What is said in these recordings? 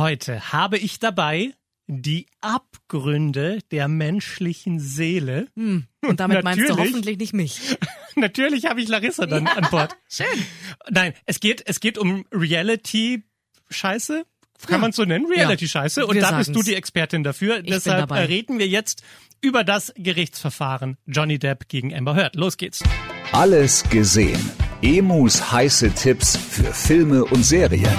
Heute habe ich dabei die Abgründe der menschlichen Seele. Und damit meinst du hoffentlich nicht mich. Natürlich habe ich Larissa dann an Bord. Schön. Nein, es geht, es geht um Reality-Scheiße. Kann Ja. man so nennen? Reality-Scheiße. Und wir da bist du die Expertin dafür. bin Deshalb dabei. reden wir jetzt über das Gerichtsverfahren Johnny Depp gegen Amber Heard. Los geht's. Alles gesehen. Emus heiße Tipps für Filme und Serien.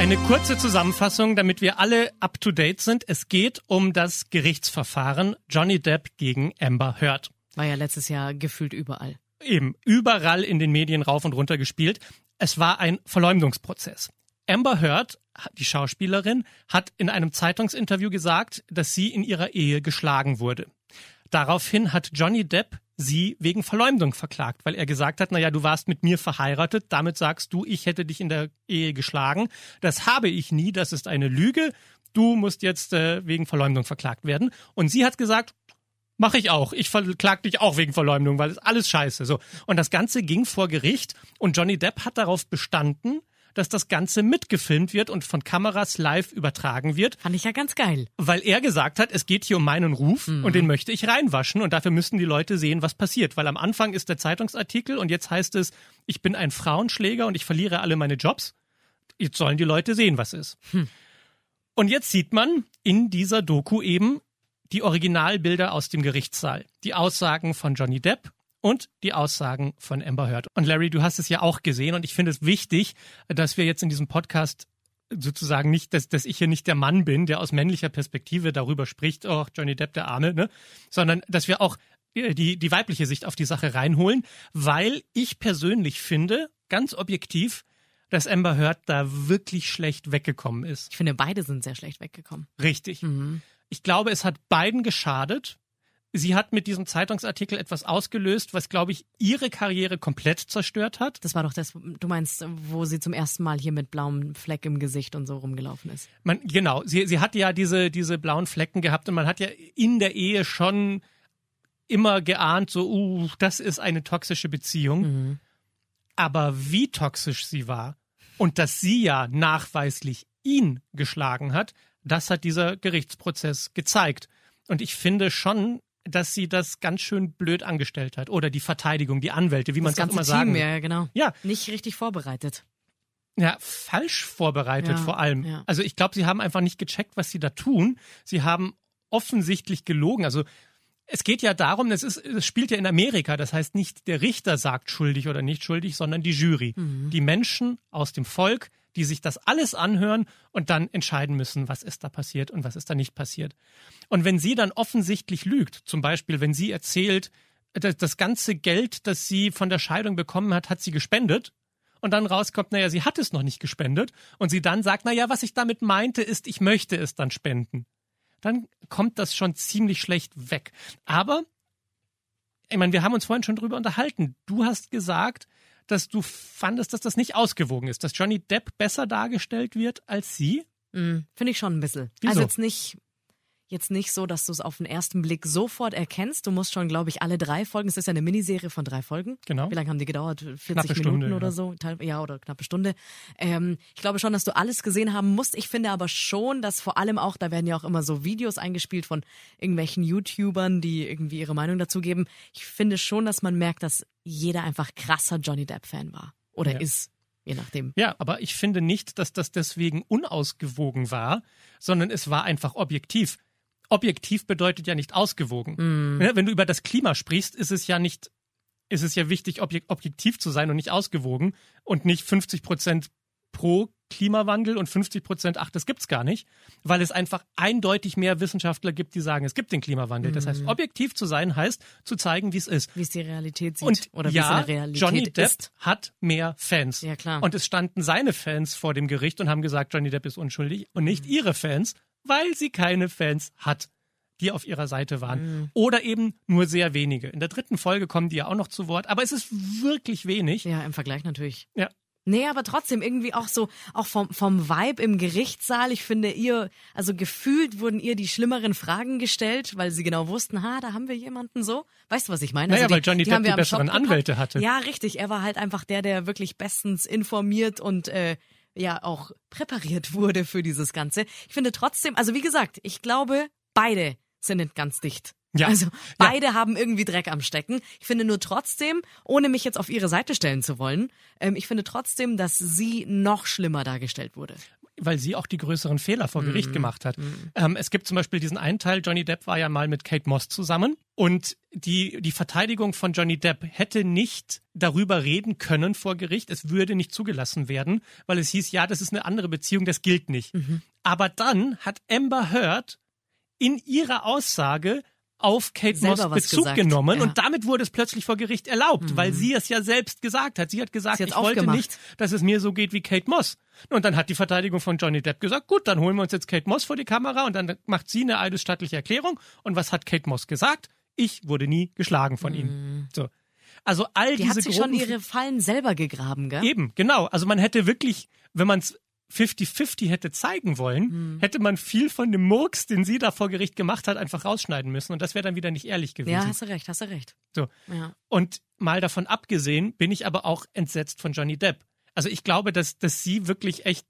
Eine kurze Zusammenfassung, damit wir alle up to date sind. Es geht um das Gerichtsverfahren Johnny Depp gegen Amber Heard. War ja letztes Jahr gefühlt überall. Eben überall in den Medien rauf und runter gespielt. Es war ein Verleumdungsprozess. Amber Heard, die Schauspielerin, hat in einem Zeitungsinterview gesagt, dass sie in ihrer Ehe geschlagen wurde. Daraufhin hat Johnny Depp sie wegen Verleumdung verklagt, weil er gesagt hat, naja, du warst mit mir verheiratet, damit sagst du, ich hätte dich in der Ehe geschlagen. Das habe ich nie, das ist eine Lüge. Du musst jetzt äh, wegen Verleumdung verklagt werden. Und sie hat gesagt, Mache ich auch. Ich verklag dich auch wegen Verleumdung, weil es alles scheiße. So. Und das Ganze ging vor Gericht und Johnny Depp hat darauf bestanden, dass das Ganze mitgefilmt wird und von Kameras live übertragen wird, Fand ich ja ganz geil. weil er gesagt hat, es geht hier um meinen Ruf und den möchte ich reinwaschen und dafür müssen die Leute sehen, was passiert. Weil am Anfang ist der Zeitungsartikel und jetzt heißt es, ich bin ein Frauenschläger und ich verliere alle meine Jobs. Jetzt sollen die Leute sehen, was ist. Und jetzt sieht man in dieser Doku eben die Originalbilder aus dem Gerichtssaal, die Aussagen von Johnny Depp und die Aussagen von Amber Heard. Und Larry, du hast es ja auch gesehen und ich finde es wichtig, dass wir jetzt in diesem Podcast sozusagen nicht, dass, dass ich hier nicht der Mann bin, der aus männlicher Perspektive darüber spricht, oh, Johnny Depp, der Arme, ne? sondern dass wir auch äh, die, die weibliche Sicht auf die Sache reinholen, weil ich persönlich finde, ganz objektiv, dass Amber Heard da wirklich schlecht weggekommen ist. Ich finde, beide sind sehr schlecht weggekommen. Richtig. Mhm. Ich glaube, es hat beiden geschadet. Sie hat mit diesem Zeitungsartikel etwas ausgelöst, was, glaube ich, ihre Karriere komplett zerstört hat. Das war doch das, du meinst, wo sie zum ersten Mal hier mit blauem Fleck im Gesicht und so rumgelaufen ist. Man, genau, sie, sie hat ja diese, diese blauen Flecken gehabt und man hat ja in der Ehe schon immer geahnt, so, uh, das ist eine toxische Beziehung. Aber wie toxisch sie war und dass sie ja nachweislich ihn geschlagen hat, das hat dieser Gerichtsprozess gezeigt. Und ich finde schon, dass sie das ganz schön blöd angestellt hat. Oder die Verteidigung, die Anwälte, wie man es immer Team, sagen. ja, genau. Ja. Nicht richtig vorbereitet. Ja, falsch vorbereitet Ja, vor allem. ja. Also ich glaube, sie haben einfach nicht gecheckt, was sie da tun. Sie haben offensichtlich gelogen. Also es geht ja darum, es, ist, es spielt ja in Amerika, das heißt nicht der Richter sagt schuldig oder nicht schuldig, sondern die Jury. Mhm. Die Menschen aus dem Volk, die sich das alles anhören und dann entscheiden müssen, was ist da passiert und was ist da nicht passiert. Und wenn sie dann offensichtlich lügt, zum Beispiel, wenn sie erzählt, das, ganze Geld, das sie von der Scheidung bekommen hat, hat sie gespendet, und dann rauskommt, naja, sie hat es noch nicht gespendet und sie dann sagt, naja, was ich damit meinte, ist, ich möchte es dann spenden. Dann kommt das schon ziemlich schlecht weg. Aber, ich meine, wir haben uns vorhin schon drüber unterhalten. Du hast gesagt, dass du fandest, dass das nicht ausgewogen ist, dass Johnny Depp besser dargestellt wird als sie. Mhm. Finde ich schon ein bisschen. Wieso? Also jetzt nicht, jetzt nicht so, dass du es auf den ersten Blick sofort erkennst. Du musst schon, glaube ich, alle drei Folgen, es ist ja eine Miniserie von drei Folgen. Genau. Wie lange haben die gedauert? 40 Knappe Minuten Stunde, oder ja. so? Ja, oder knappe Stunde. Ähm, ich glaube schon, dass du alles gesehen haben musst. Ich finde aber schon, dass vor allem auch, da werden ja auch immer so Videos eingespielt von irgendwelchen YouTubern, die irgendwie ihre Meinung dazu geben. Ich finde schon, dass man merkt, dass jeder einfach krasser Johnny Depp-Fan war. Oder Ja. ist. Je nachdem. Ja, aber ich finde nicht, dass das deswegen unausgewogen war, sondern es war einfach objektiv. Objektiv bedeutet ja nicht ausgewogen. Ja, Wenn du über das Klima sprichst, ist es ja nicht, ist es ja wichtig, objek objektiv zu sein und nicht ausgewogen und nicht 50 Prozent pro Klimawandel und 50 Prozent, ach, das gibt's gar nicht, weil es einfach eindeutig mehr Wissenschaftler gibt, die sagen, es gibt den Klimawandel. Das heißt, objektiv zu sein heißt, zu zeigen, wie es ist. Wie es die Realität sieht Und oder wie ja, es in der Realität Johnny Depp ist. hat mehr Fans. Ja, klar. Und es standen seine Fans vor dem Gericht und haben gesagt, Johnny Depp ist unschuldig und nicht Mhm. ihre Fans, weil sie keine Fans hat, die auf ihrer Seite waren. Mhm. Oder eben nur sehr wenige. In der dritten Folge kommen die ja auch noch zu Wort, aber es ist wirklich wenig. Ja, im Vergleich natürlich. Ja. Nee, aber trotzdem irgendwie auch so, auch vom, vom Vibe im Gerichtssaal. Ich finde ihr, also gefühlt wurden ihr die schlimmeren Fragen gestellt, weil sie genau wussten, ha, da haben wir jemanden so. Weißt du, was ich meine? Naja, also weil Johnny Depp haben wir die besseren. Anwälte hatte. Ja, richtig. Er war halt einfach der, der wirklich bestens informiert und äh, ja auch präpariert wurde für dieses Ganze. Ich finde trotzdem, also wie gesagt, ich glaube, beide sind nicht ganz dicht. Ja. Also beide haben irgendwie Dreck am Stecken. Ich finde nur trotzdem, ohne mich jetzt auf ihre Seite stellen zu wollen, ähm, ich finde trotzdem, dass sie noch schlimmer dargestellt wurde. Weil sie auch die größeren Fehler vor Gericht gemacht hat. Ähm, es gibt zum Beispiel diesen einen Teil, Johnny Depp war ja mal mit Kate Moss zusammen und die, die Verteidigung von Johnny Depp hätte nicht darüber reden können vor Gericht, es würde nicht zugelassen werden, weil es hieß, ja, das ist eine andere Beziehung, das gilt nicht. Aber dann hat Amber Heard in ihrer Aussage auf Kate Moss Bezug gesagt, genommen ja. und damit wurde es plötzlich vor Gericht erlaubt, weil sie es ja selbst gesagt hat. Sie hat gesagt, Sie ich wollte aufgemacht. nicht, dass es mir so geht wie Kate Moss. Und dann hat die Verteidigung von Johnny Depp gesagt, gut, dann holen wir uns jetzt Kate Moss vor die Kamera und dann macht sie eine eidesstattliche Erklärung. Und was hat Kate Moss gesagt? Ich wurde nie geschlagen von ihm. So. Also all Mhm. Die diese hat sich schon ihre Fallen selber gegraben, gell? Eben, genau. Also man hätte wirklich, wenn man es 50-50 hätte zeigen wollen, Hm. hätte man viel von dem Murks, den sie da vor Gericht gemacht hat, einfach rausschneiden müssen. Und das wäre dann wieder nicht ehrlich gewesen. Ja, hast du recht, hast du recht. So. Ja. Und mal davon abgesehen, bin ich aber auch entsetzt von Johnny Depp. Also ich glaube, dass, dass sie wirklich echt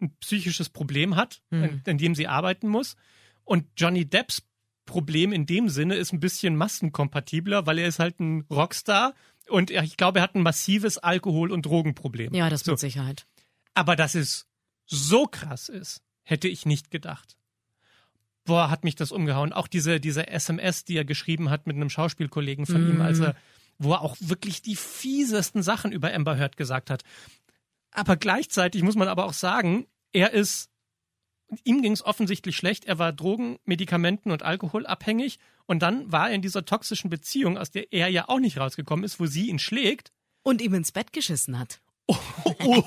ein psychisches Problem hat, an, an dem sie arbeiten muss. Und Johnny Depps Problem in dem Sinne ist ein bisschen massenkompatibler, weil er ist halt ein Rockstar und ich glaube, er hat ein massives Alkohol- und Drogenproblem. Ja, das so. mit Sicherheit. Aber dass es so krass ist, hätte ich nicht gedacht. Boah, hat mich das umgehauen. Auch diese, diese SMS, die er geschrieben hat mit einem Schauspielkollegen von ihm, als er, wo er auch wirklich die fiesesten Sachen über Amber Heard gesagt hat. Aber gleichzeitig muss man aber auch sagen, er ist, ihm ging es offensichtlich schlecht. Er war Drogen, Medikamenten und Alkohol abhängig. Und dann war er in dieser toxischen Beziehung, aus der er ja auch nicht rausgekommen ist, wo sie ihn schlägt. Und ihm ins Bett geschissen hat. Oh,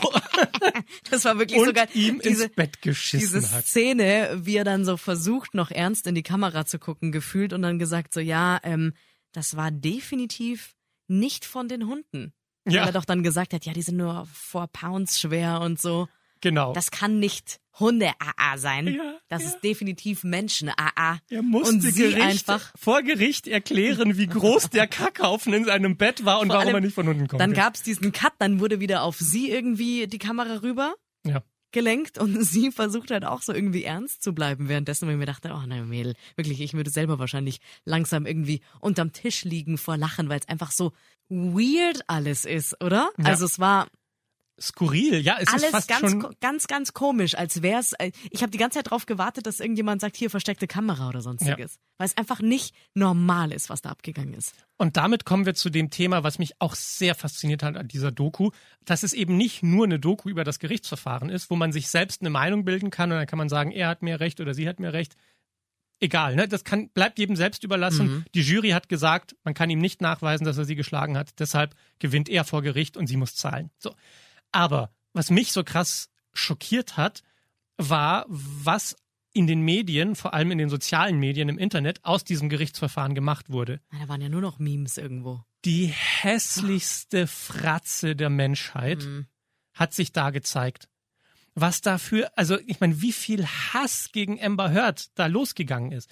Das war wirklich und sogar ihm diese, ins Bett geschissen diese hat. Szene, wie er dann so versucht, noch ernst in die Kamera zu gucken, gefühlt und dann gesagt so, ja, ähm, das war definitiv nicht von den Hunden. Ja. Weil er doch dann gesagt hat, ja, die sind nur four Pounds schwer und so. Genau. Das kann nicht Hunde-AA sein. Ja, das ja. ist definitiv Menschen-AA. Er musste und sie Gericht, einfach. vor Gericht erklären, wie groß der Kackhaufen in seinem Bett war und Vor warum allem, er nicht von unten kommt. Dann gab's diesen Cut, dann wurde wieder auf sie irgendwie die Kamera rüber ja. gelenkt und sie versucht halt auch so irgendwie ernst zu bleiben währenddessen, weil ich mir dachte, oh nein, Mädel, wirklich, ich würde selber wahrscheinlich langsam irgendwie unterm Tisch liegen vor Lachen, weil es einfach so weird alles ist, oder? Ja. Also es war Skurril, ja, es ist alles fast ganz, schon. ganz, ganz komisch, als wär's. äh, Ich habe die ganze Zeit drauf gewartet, dass irgendjemand sagt, hier versteckte Kamera oder sonstiges, weil es einfach nicht normal ist, was da abgegangen ist. Und damit kommen wir zu dem Thema, was mich auch sehr fasziniert hat an dieser Doku, dass es eben nicht nur eine Doku über das Gerichtsverfahren ist, wo man sich selbst eine Meinung bilden kann und dann kann man sagen, er hat mir recht oder sie hat mir recht. Egal, ne? Das kann, bleibt jedem selbst überlassen. Die Jury hat gesagt, man kann ihm nicht nachweisen, dass er sie geschlagen hat. Deshalb gewinnt er vor Gericht und sie muss zahlen. So. Aber was mich so krass schockiert hat, war, was in den Medien, vor allem in den sozialen Medien im Internet, aus diesem Gerichtsverfahren gemacht wurde. Da waren ja nur noch Memes irgendwo. Die hässlichste Fratze der Menschheit hat sich da gezeigt. Was dafür, also ich meine, wie viel Hass gegen Amber Heard da losgegangen ist.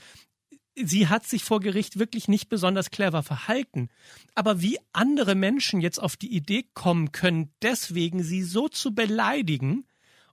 Sie hat sich vor Gericht wirklich nicht besonders clever verhalten. Aber wie andere Menschen jetzt auf die Idee kommen können, deswegen sie so zu beleidigen.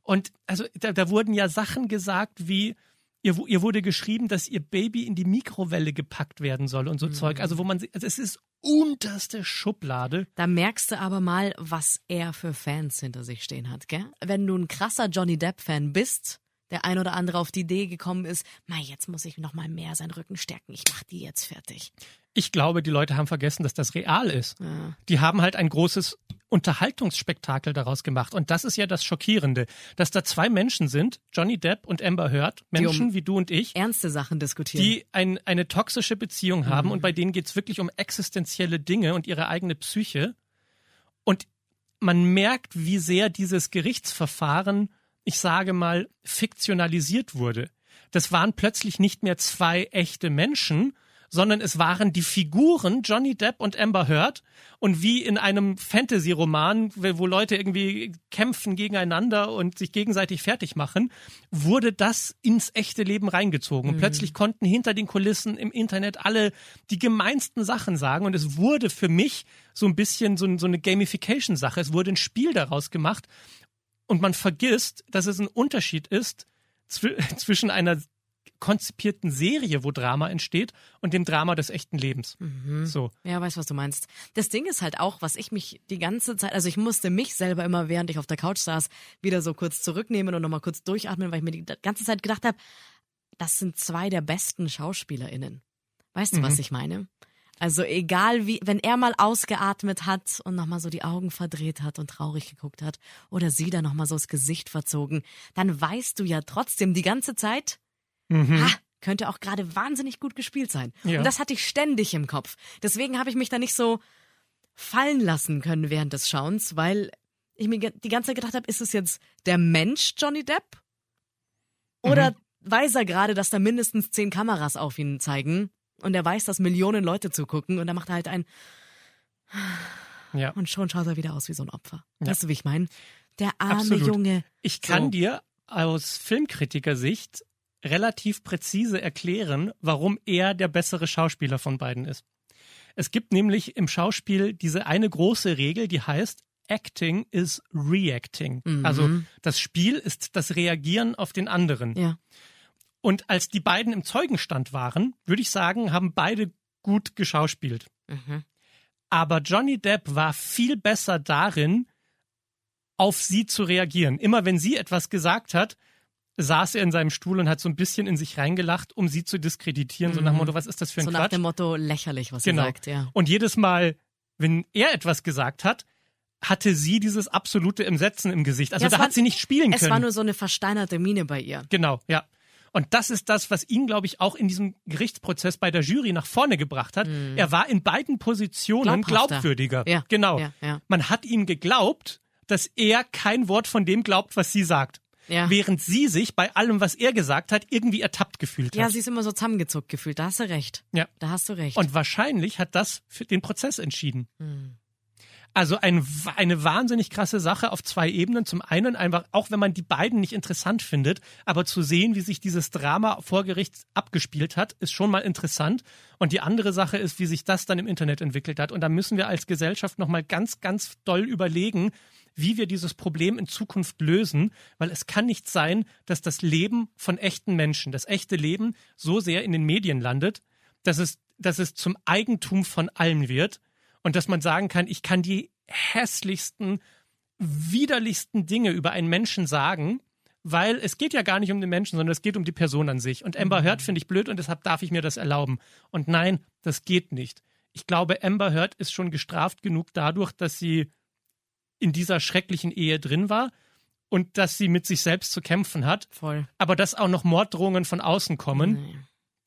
Und also da, da wurden ja Sachen gesagt wie, ihr, ihr wurde geschrieben, dass ihr Baby in die Mikrowelle gepackt werden soll und so Zeug. Also wo man, also es ist unterste Schublade. Da merkst du aber mal, was er für Fans hinter sich stehen hat, gell? Wenn du ein krasser Johnny Depp-Fan bist, der ein oder andere auf die Idee gekommen ist, mei, jetzt muss ich noch mal mehr seinen Rücken stärken. Ich mach die jetzt fertig. Ich glaube, die Leute haben vergessen, dass das real ist. Ja. Die haben halt ein großes Unterhaltungsspektakel daraus gemacht. Und das ist ja das Schockierende, dass da zwei Menschen sind, Johnny Depp und Amber Heard, Menschen um wie du und ich, Ernste Sachen diskutieren. die ein, eine toxische Beziehung haben und bei denen geht's wirklich um existenzielle Dinge und ihre eigene Psyche. Und man merkt, wie sehr dieses Gerichtsverfahren, ich sage mal, fiktionalisiert wurde. Das waren plötzlich nicht mehr zwei echte Menschen, sondern es waren die Figuren Johnny Depp und Amber Heard und wie in einem Fantasy-Roman, wo Leute irgendwie kämpfen gegeneinander und sich gegenseitig fertig machen, wurde das ins echte Leben reingezogen. Und plötzlich konnten hinter den Kulissen im Internet alle die gemeinsten Sachen sagen und es wurde für mich so ein bisschen so, so eine Gamification-Sache. Es wurde ein Spiel daraus gemacht und man vergisst, dass es ein Unterschied ist zw zwischen einer konzipierten Serie, wo Drama entsteht, und dem Drama des echten Lebens. So. Ja, weiß, was du meinst. Das Ding ist halt auch, was ich mich die ganze Zeit, also ich musste mich selber immer, während ich auf der Couch saß, wieder so kurz zurücknehmen und nochmal kurz durchatmen, weil ich mir die ganze Zeit gedacht habe, das sind zwei der besten SchauspielerInnen. Weißt du, was ich meine? Also egal wie, wenn er mal ausgeatmet hat und nochmal so die Augen verdreht hat und traurig geguckt hat oder sie dann nochmal so das Gesicht verzogen, dann weißt du ja trotzdem die ganze Zeit, ha, könnte auch gerade wahnsinnig gut gespielt sein. Ja. Und das hatte ich ständig im Kopf. Deswegen habe ich mich da nicht so fallen lassen können während des Schauens, weil ich mir die ganze Zeit gedacht habe, ist es jetzt der Mensch Johnny Depp? Oder weiß er gerade, dass da mindestens zehn Kameras auf ihn zeigen und er weiß, dass Millionen Leute zugucken und da macht er halt ein Ja. und schon schaut er wieder aus wie so ein Opfer. Ja. Weißt du, wie ich meine? Der arme Absolut. Junge. Ich kann So. dir aus Filmkritikersicht relativ präzise erklären, warum er der bessere Schauspieler von beiden ist. Es gibt nämlich im Schauspiel diese eine große Regel, die heißt Acting is Reacting. Mhm. Also das Spiel ist das Reagieren auf den anderen. Ja. Und als die beiden im Zeugenstand waren, würde ich sagen, haben beide gut geschauspielt. Mhm. Aber Johnny Depp war viel besser darin, auf sie zu reagieren. Immer wenn sie etwas gesagt hat, saß er in seinem Stuhl und hat so ein bisschen in sich reingelacht, um sie zu diskreditieren. So nach dem Motto, was ist das für ein Mhm. So nach Quatsch? dem Motto lächerlich, was genau. er sagt, ja. Und jedes Mal, wenn er etwas gesagt hat, hatte sie dieses absolute Entsetzen im Gesicht. Also Ja, es da war- hat sie nicht spielen Es können. war nur so eine versteinerte Miene bei ihr. Genau, ja. Und das ist das, was ihn, glaube ich, auch in diesem Gerichtsprozess bei der Jury nach vorne gebracht hat. Er war in beiden Positionen glaubwürdiger. Ja, Genau. ja, ja. Man hat ihm geglaubt, dass er kein Wort von dem glaubt, was sie sagt. Ja. Während sie sich bei allem, was er gesagt hat, irgendwie ertappt gefühlt Ja, hat. sie ist immer so zusammengezuckt gefühlt. Da hast du recht. Ja. Da hast du recht. Und wahrscheinlich hat das für den Prozess entschieden. Hm. Also ein, eine wahnsinnig krasse Sache auf zwei Ebenen. Zum einen einfach, auch wenn man die beiden nicht interessant findet, aber zu sehen, wie sich dieses Drama vor Gericht abgespielt hat, ist schon mal interessant. Und die andere Sache ist, wie sich das dann im Internet entwickelt hat. Und da müssen wir als Gesellschaft nochmal ganz, ganz doll überlegen, wie wir dieses Problem in Zukunft lösen, weil es kann nicht sein, dass das Leben von echten Menschen, das echte Leben so sehr in den Medien landet, dass es, dass es zum Eigentum von allen wird und dass man sagen kann, ich kann die hässlichsten, widerlichsten Dinge über einen Menschen sagen, weil es geht ja gar nicht um den Menschen, sondern es geht um die Person an sich. Und Amber Heard finde ich blöd und deshalb darf ich mir das erlauben. Und nein, das geht nicht. Ich glaube, Amber Heard ist schon gestraft genug dadurch, dass sie in dieser schrecklichen Ehe drin war und dass sie mit sich selbst zu kämpfen hat. Voll. Aber dass auch noch Morddrohungen von außen kommen, Nee.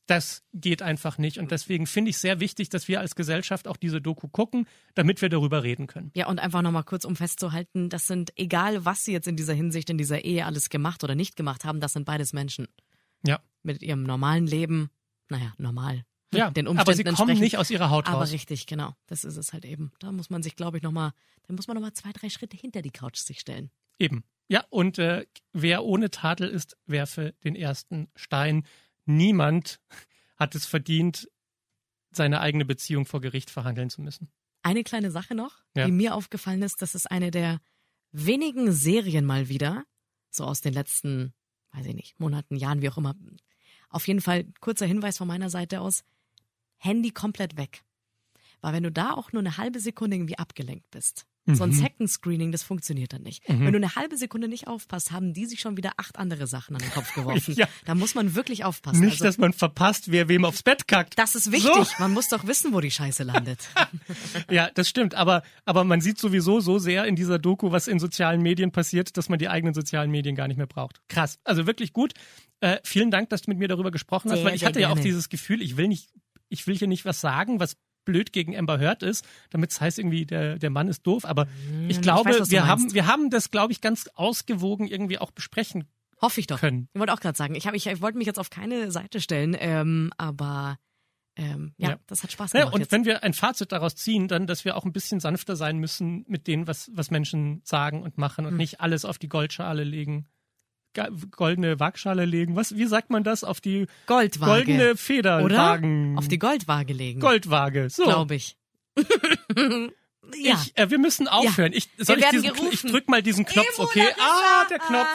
Das geht einfach nicht. Und deswegen finde ich sehr wichtig, dass wir als Gesellschaft auch diese Doku gucken, damit wir darüber reden können. Ja, und einfach nochmal kurz, um festzuhalten, das sind, egal was sie jetzt in dieser Hinsicht, in dieser Ehe alles gemacht oder nicht gemacht haben, das sind beides Menschen. Ja. Mit ihrem normalen Leben, naja, normal. Ja, den aber sie kommen nicht aus ihrer Haut Aber raus. richtig, genau. Das ist es halt eben. Da muss man sich, glaube ich, nochmal, da muss man nochmal zwei, drei Schritte hinter die Couch sich stellen. Eben. Ja, und äh, wer ohne Tadel ist, werfe den ersten Stein. Niemand hat es verdient, seine eigene Beziehung vor Gericht verhandeln zu müssen. Eine kleine Sache noch, Ja. die mir aufgefallen ist, das ist eine der wenigen Serien mal wieder, so aus den letzten, weiß ich nicht, Monaten, Jahren, wie auch immer. Auf jeden Fall kurzer Hinweis von meiner Seite aus, Handy komplett weg. Weil wenn du da auch nur eine halbe Sekunde irgendwie abgelenkt bist, So ein Second Screening, das funktioniert dann nicht. Wenn du eine halbe Sekunde nicht aufpasst, haben die sich schon wieder acht andere Sachen an den Kopf geworfen. Ja. Da muss man wirklich aufpassen. Nicht, also, dass man verpasst, wer wem aufs Bett kackt. das ist wichtig. Man muss doch wissen, wo die Scheiße landet. Ja, das stimmt. Aber, aber man sieht sowieso so sehr in dieser Doku, was in sozialen Medien passiert, dass man die eigenen sozialen Medien gar nicht mehr braucht. Krass. Also wirklich gut. Äh, vielen Dank, dass du mit mir darüber gesprochen hast, Sehr, weil ich hatte ja auch gerne. dieses Gefühl, ich will nicht, ich will hier nicht was sagen, was blöd gegen Amber Heard ist, damit es heißt irgendwie, der, der Mann ist doof. Aber ich ich glaube, weiß, was du wir, haben, wir haben das, glaube ich, ganz ausgewogen irgendwie auch besprechen Hoffe ich doch. können. Ich wollte auch gerade sagen, ich, hab, ich, ich wollte mich jetzt auf keine Seite stellen, ähm, aber ähm, ja, Ja. das hat Spaß Ja, gemacht. und jetzt. wenn wir ein Fazit daraus ziehen, dann, dass wir auch ein bisschen sanfter sein müssen mit dem, was, was Menschen sagen und machen Hm. und nicht alles auf die Goldschale legen. Goldene Waagschale legen. Was, wie sagt man das? Auf die Goldwaage. goldene Feder oder? wagen. Auf die Goldwaage legen. Goldwaage. So. Glaube ich. ja. Ich, äh, wir müssen aufhören. Ich, soll Wir ich, diesen, Kn- ich gerufen. drück mal diesen Knopf, Emo, okay? Ah, er. der Knopf.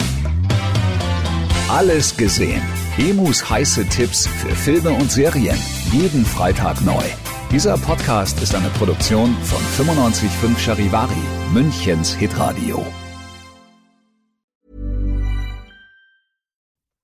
Alles gesehen. Emus heiße Tipps für Filme und Serien. Jeden Freitag neu. Dieser Podcast ist eine Produktion von 955 Charivari, Münchens Hitradio.